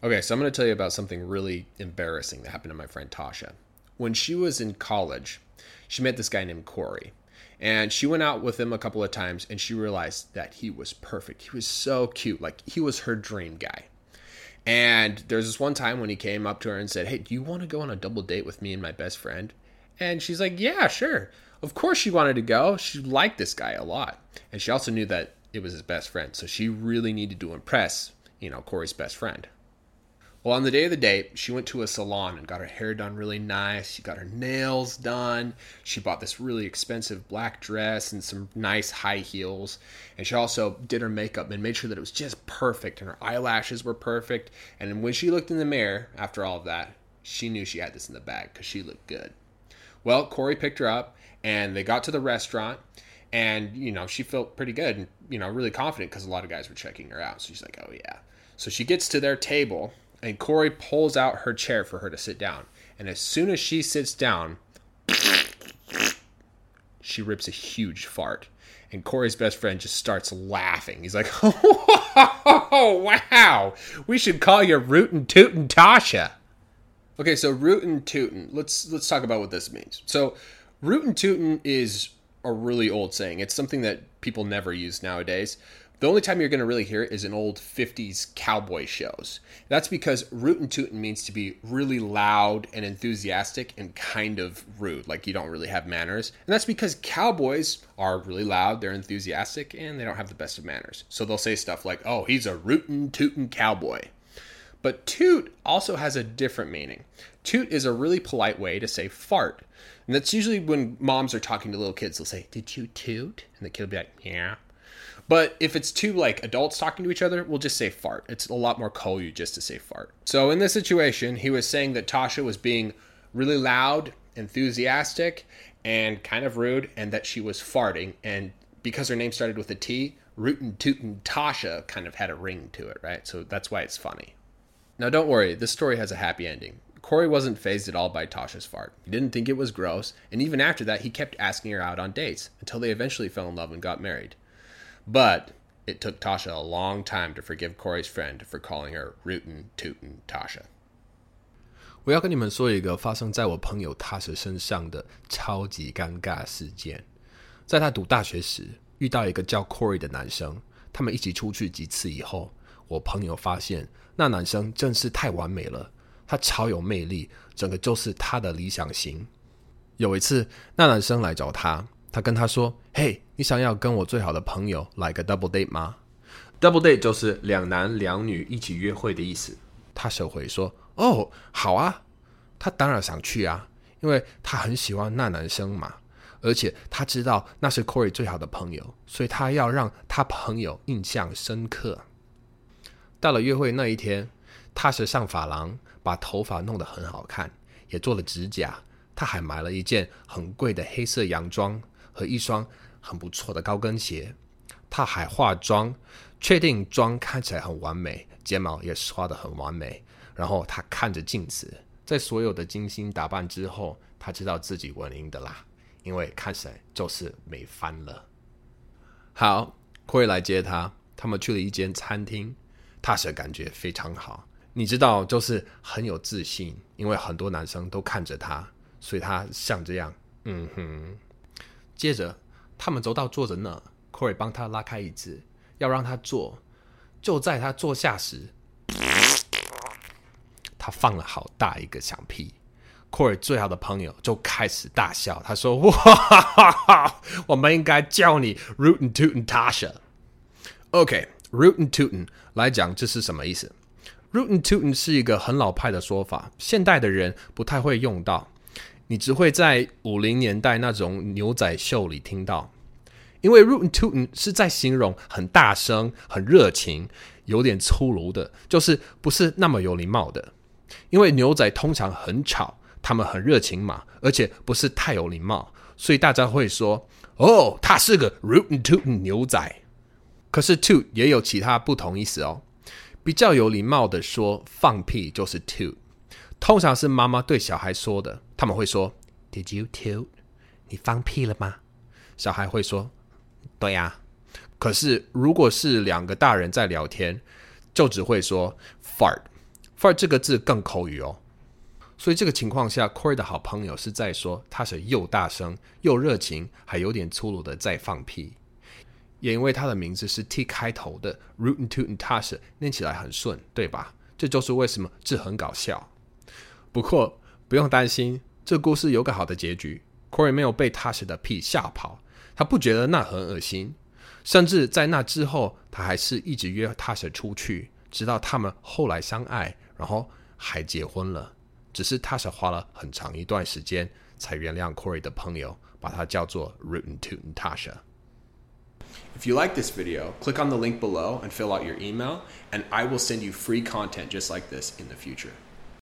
Okay, so I'm going to tell you about something really embarrassing that happened to my friend Tasha. When she was in college, she met this guy named Corey. And she went out with him a couple of times and she realized that he was perfect. He was so cute. Like, he was her dream guy. And there's this one time when he came up to her and said, Hey, do you want to go on a double date with me and my best friend? And she's like, Yeah, sure. Of course she wanted to go. She liked this guy a lot. And she also knew that it was his best friend. So she really needed to impress, you know, Corey's best friend. Well, on the day of the date, she went to a salon and got her hair done really nice. She got her nails done. She bought this really expensive black dress and some nice high heels. And she also did her makeup and made sure that it was just perfect and her eyelashes were perfect. And when she looked in the mirror after all of that, she knew she had this in the bag because she looked good. Well, Corey picked her up and they got to the restaurant and, you know, she felt pretty good and, you know, really confident because a lot of guys were checking her out. So she's like, oh, yeah. So she gets to their table and Corey pulls out her chair for her to sit down. And as soon as she sits down, she rips a huge fart. And Corey's best friend just starts laughing. He's like, "Oh wow, we should call you Rootin' Tootin' Tasha." Okay, so Rootin' Tootin'. Let's let's talk about what this means. So, Rootin' Tootin' is a really old saying. It's something that people never use nowadays. The only time you're going to really hear it is in old 50s cowboy shows. That's because rootin' tootin' means to be really loud and enthusiastic and kind of rude, like you don't really have manners. And that's because cowboys are really loud, they're enthusiastic, and they don't have the best of manners. So they'll say stuff like, oh, he's a rootin' tootin' cowboy. But toot also has a different meaning. Toot is a really polite way to say fart. And that's usually when moms are talking to little kids, they'll say, Did you toot? And the kid will be like, Yeah. But if it's two like adults talking to each other, we'll just say fart. It's a lot more you just to say fart. So in this situation, he was saying that Tasha was being really loud, enthusiastic, and kind of rude, and that she was farting. And because her name started with a T, Rootin' Tootin' Tasha kind of had a ring to it, right? So that's why it's funny. Now don't worry, this story has a happy ending. Corey wasn't phased at all by Tasha's fart. He didn't think it was gross, and even after that, he kept asking her out on dates until they eventually fell in love and got married. But it took Tasha a long time to forgive Corey's friend for calling her rootin' tootin' Tasha. 我要跟你们说一个发生在我朋友 Tasha 身上的超级尴尬事件。在他读大学时，遇到一个叫 Corey 的男生，他们一起出去几次以后，我朋友发现那男生真是太完美了，他超有魅力，整个就是他的理想型。有一次，那男生来找他，他跟他说：“嘿，你想要跟我最好的朋友来个 double date 吗？double date 就是两男两女一起约会的意思。”他收回说：“哦，好啊。”他当然想去啊，因为他很喜欢那男生嘛，而且他知道那是 Corey 最好的朋友，所以他要让他朋友印象深刻。到了约会那一天，他是上发廊，把头发弄得很好看，也做了指甲。他还买了一件很贵的黑色洋装。和一双很不错的高跟鞋，他还化妆，确定妆看起来很完美，睫毛也刷得很完美。然后他看着镜子，在所有的精心打扮之后，他知道自己稳赢的啦，因为看起来就是美翻了。好，Corey 来接他，他们去了一间餐厅，踏实感觉非常好。你知道，就是很有自信，因为很多男生都看着他，所以他像这样，嗯哼。接着，他们走到坐着那，Corey 帮他拉开椅子，要让他坐。就在他坐下时，他放了好大一个响屁。Corey 最好的朋友就开始大笑，他说：“ 哇，哈哈哈我们应该叫你 Rootin' Tootin' Tasha。” OK，Rootin' Tootin' 来讲这是什么意思？Rootin' Tootin' 是一个很老派的说法，现代的人不太会用到。你只会在五零年代那种牛仔秀里听到，因为 rootin' tootin' 是在形容很大声、很热情、有点粗鲁的，就是不是那么有礼貌的。因为牛仔通常很吵，他们很热情嘛，而且不是太有礼貌，所以大家会说：“哦，他是个 rootin' tootin' 牛仔。”可是 too 也有其他不同意思哦。比较有礼貌的说放屁就是 too。通常是妈妈对小孩说的，他们会说：“Did you toot？你放屁了吗？”小孩会说：“对呀。”可是如果是两个大人在聊天，就只会说 “fart”。fart 这个字更口语哦。所以这个情况下，Corey 的好朋友是在说他是又大声又热情，还有点粗鲁的在放屁。也因为他的名字是 T 开头的，Rootin' Tootin' Tasha，念起来很顺，对吧？这就是为什么这很搞笑。不过不用担心，这故事有个好的结局。Corey 没有被 Tasha 的屁吓跑，他不觉得那很恶心，甚至在那之后，他还是一直约 Tasha 出去，直到他们后来相爱，然后还结婚了。只是 Tasha 花了很长一段时间才原谅 Corey 的朋友，把他叫做 Rootin' Tootin' Tasha。If you like this video, click on the link below and fill out your email, and I will send you free content just like this in the future.